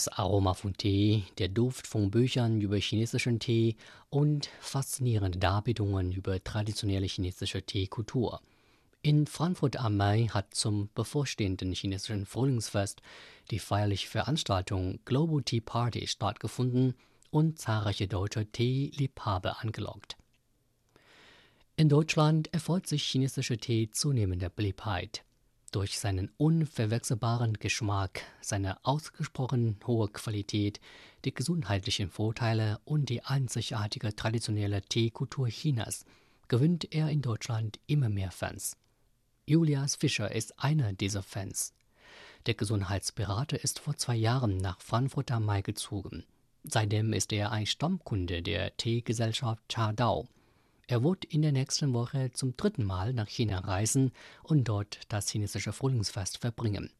Das Aroma von Tee, der Duft von Büchern über chinesischen Tee und faszinierende Darbietungen über traditionelle chinesische Teekultur. In Frankfurt am Main hat zum bevorstehenden chinesischen Frühlingsfest die feierliche Veranstaltung Global Tea Party stattgefunden und zahlreiche deutsche Teeliebhaber angelockt. In Deutschland erfolgt sich chinesischer Tee zunehmender Beliebtheit. Durch seinen unverwechselbaren Geschmack, seine ausgesprochen hohe Qualität, die gesundheitlichen Vorteile und die einzigartige traditionelle Teekultur Chinas gewinnt er in Deutschland immer mehr Fans. Julias Fischer ist einer dieser Fans. Der Gesundheitsberater ist vor zwei Jahren nach Frankfurt am Main gezogen. Seitdem ist er ein Stammkunde der Teegesellschaft Chadao. Er wird in der nächsten Woche zum dritten Mal nach China reisen und dort das chinesische Frühlingsfest verbringen.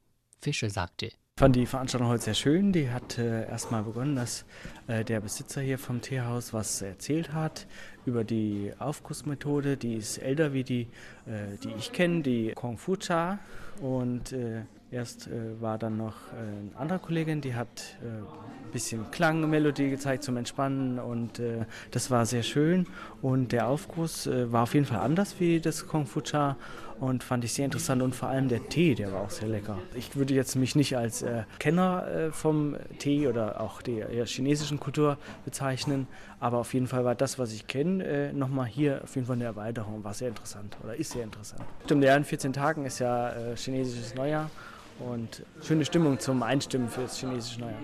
Fischer sagte, ich fand die Veranstaltung heute sehr schön. Die hat äh, erstmal begonnen, dass äh, der Besitzer hier vom Teehaus was erzählt hat über die Aufgussmethode. Die ist älter wie die, äh, die ich kenne, die Kung Fu Cha. Und äh, erst äh, war dann noch äh, eine andere Kollegin, die hat bisschen Klangmelodie gezeigt zum Entspannen und äh, das war sehr schön. Und der Aufguss äh, war auf jeden Fall anders wie das Kung Fu Cha und fand ich sehr interessant und vor allem der Tee, der war auch sehr lecker. Ich würde jetzt mich nicht als äh, Kenner äh, vom Tee oder auch der ja, chinesischen Kultur bezeichnen, aber auf jeden Fall war das, was ich kenne, äh, nochmal hier auf jeden Fall eine Erweiterung, war sehr interessant oder ist sehr interessant. Stimmt, ja, in 14 Tagen ist ja äh, chinesisches Neujahr und schöne Stimmung zum Einstimmen für das chinesische Neujahr.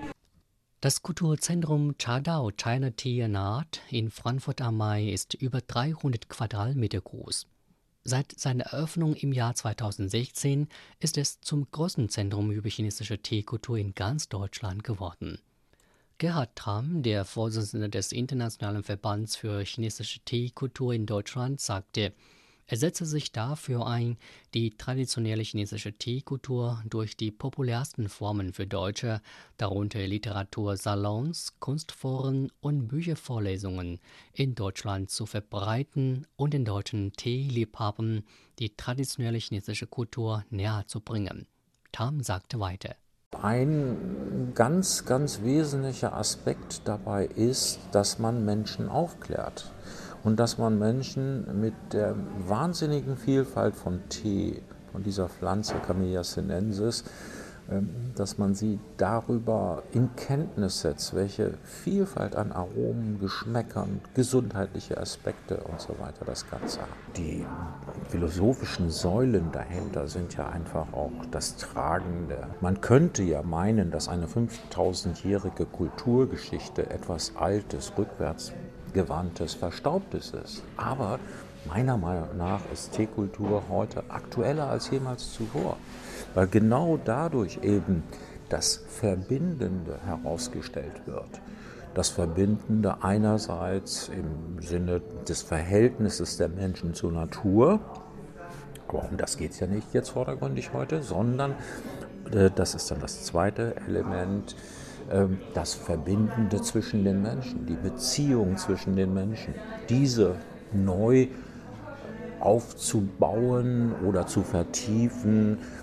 Das Kulturzentrum Chadao China Tea and Art in Frankfurt am Main ist über 300 Quadratmeter groß. Seit seiner Eröffnung im Jahr 2016 ist es zum größten Zentrum über chinesische Teekultur in ganz Deutschland geworden. Gerhard Tram, der Vorsitzende des Internationalen Verbands für chinesische Teekultur in Deutschland, sagte, er setze sich dafür ein, die traditionelle chinesische Teekultur durch die populärsten Formen für Deutsche, darunter Literatursalons, Kunstforen und Büchervorlesungen, in Deutschland zu verbreiten und den deutschen Teeliebhabern die traditionelle chinesische Kultur näher zu bringen. Tam sagte weiter. Ein ganz, ganz wesentlicher Aspekt dabei ist, dass man Menschen aufklärt und dass man Menschen mit der wahnsinnigen Vielfalt von Tee, von dieser Pflanze Camellia sinensis, dass man sie darüber in Kenntnis setzt, welche Vielfalt an Aromen, Geschmäckern, gesundheitliche Aspekte und so weiter das Ganze hat. Die philosophischen Säulen dahinter sind ja einfach auch das Tragende. Man könnte ja meinen, dass eine 5000-jährige Kulturgeschichte etwas Altes, rückwärts gewandtes, verstaubtes ist. Aber meiner Meinung nach ist Teekultur heute aktueller als jemals zuvor, weil genau dadurch eben das Verbindende herausgestellt wird. Das Verbindende einerseits im Sinne des Verhältnisses der Menschen zur Natur, aber um das geht es ja nicht jetzt vordergründig heute, sondern äh, das ist dann das zweite Element, ähm, das Verbindende zwischen den Menschen, die Beziehung zwischen den Menschen, diese neu aufzubauen oder zu vertiefen,